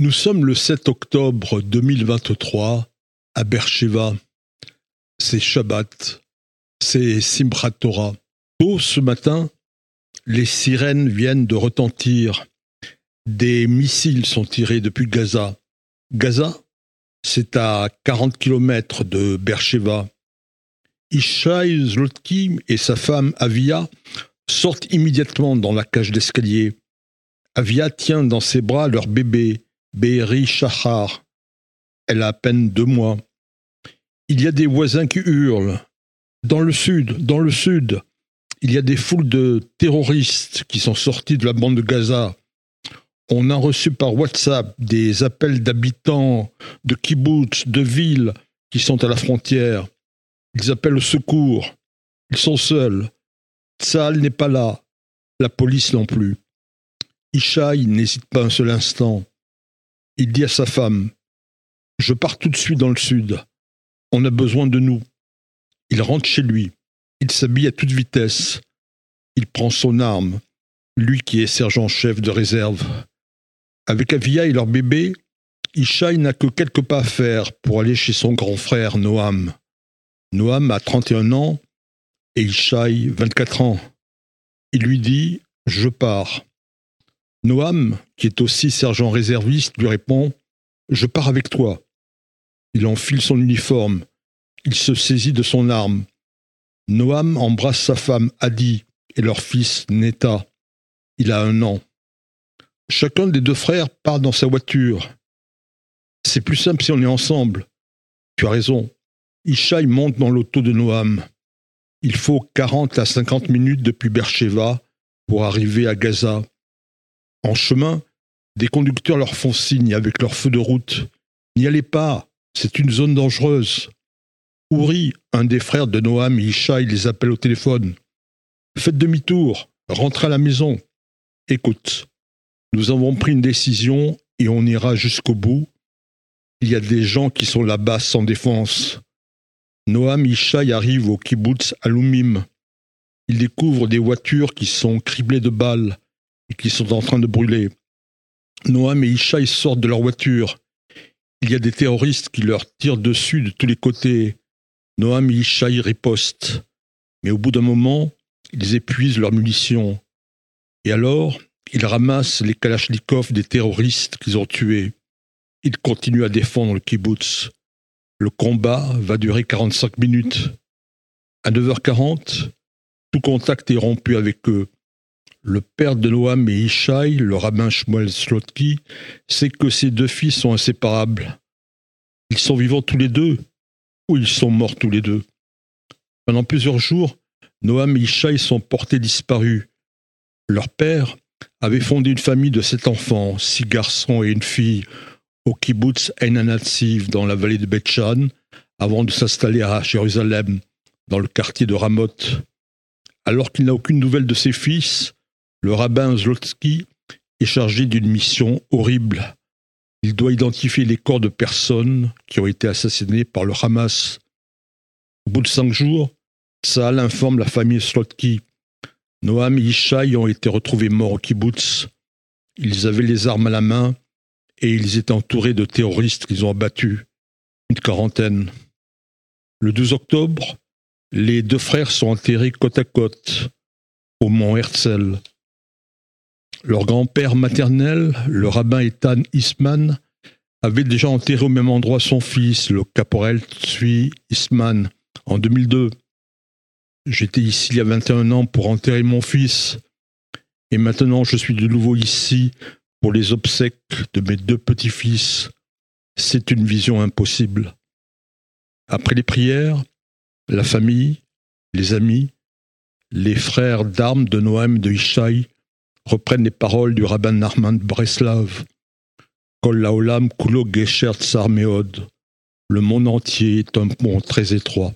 Nous sommes le 7 octobre 2023 à Bercheva. C'est Shabbat, c'est Simchat Torah. Tôt ce matin, les sirènes viennent de retentir. Des missiles sont tirés depuis Gaza. Gaza, c'est à 40 km de Bercheva. Ishaï Zlotki et sa femme Avia sortent immédiatement dans la cage d'escalier. Avia tient dans ses bras leur bébé, Be'eri Shahar. Elle a à peine deux mois. Il y a des voisins qui hurlent. Dans le sud, dans le sud, il y a des foules de terroristes qui sont sortis de la bande de Gaza. On a reçu par WhatsApp des appels d'habitants de kibbutz, de villes qui sont à la frontière. Ils appellent au secours. Ils sont seuls. Tsal n'est pas là. La police non plus. Ishaï n'hésite pas un seul instant. Il dit à sa femme Je pars tout de suite dans le sud. On a besoin de nous. Il rentre chez lui. Il s'habille à toute vitesse. Il prend son arme, lui qui est sergent-chef de réserve. Avec Avia et leur bébé, Ishaï n'a que quelques pas à faire pour aller chez son grand frère Noam. Noam a 31 ans et Ishaï 24 ans. Il lui dit Je pars. Noam, qui est aussi sergent réserviste, lui répond Je pars avec toi. Il enfile son uniforme. Il se saisit de son arme. Noam embrasse sa femme Adi et leur fils Neta. Il a un an. Chacun des deux frères part dans sa voiture. C'est plus simple si on est ensemble. Tu as raison. Ishaï monte dans l'auto de Noam. Il faut 40 à 50 minutes depuis Bercheva pour arriver à Gaza. En chemin, des conducteurs leur font signe avec leur feu de route. N'y allez pas, c'est une zone dangereuse. Ouri, un des frères de Noam et les appelle au téléphone. Faites demi-tour, rentrez à la maison. Écoute, nous avons pris une décision et on ira jusqu'au bout. Il y a des gens qui sont là-bas sans défense. Noam Ishaï arrivent au kibbutz Alumim. Ils découvrent des voitures qui sont criblées de balles qui sont en train de brûler. Noam et Ishaï sortent de leur voiture. Il y a des terroristes qui leur tirent dessus de tous les côtés. Noam et Ishaï ripostent. Mais au bout d'un moment, ils épuisent leurs munitions. Et alors, ils ramassent les kalachnikovs des terroristes qu'ils ont tués. Ils continuent à défendre le kibbutz. Le combat va durer 45 minutes. À 9h40, tout contact est rompu avec eux. Le père de Noam et Ishaï, le rabbin Shmuel Slotki, sait que ces deux fils sont inséparables. Ils sont vivants tous les deux, ou ils sont morts tous les deux. Pendant plusieurs jours, Noam et Ishaï sont portés disparus. Leur père avait fondé une famille de sept enfants, six garçons et une fille, au kibbutz Einanatsiv dans la vallée de Beth-Shan, avant de s'installer à Jérusalem, dans le quartier de Ramoth. Alors qu'il n'a aucune nouvelle de ses fils, le rabbin Zlotsky est chargé d'une mission horrible. Il doit identifier les corps de personnes qui ont été assassinées par le Hamas. Au bout de cinq jours, Saal informe la famille Slotsky. Noam et Ishaï ont été retrouvés morts au kibbutz. Ils avaient les armes à la main et ils étaient entourés de terroristes qu'ils ont abattus, une quarantaine. Le 12 octobre, les deux frères sont enterrés côte à côte au mont Herzl. Leur grand-père maternel, le rabbin Ethan Isman, avait déjà enterré au même endroit son fils, le caporal Tzvi Isman, en 2002. J'étais ici il y a 21 ans pour enterrer mon fils, et maintenant je suis de nouveau ici pour les obsèques de mes deux petits-fils. C'est une vision impossible. Après les prières, la famille, les amis, les frères d'armes de Noam de Ishaï reprennent les paroles du rabbin Narman Breslav. Tsar meod. Le monde entier est un pont très étroit.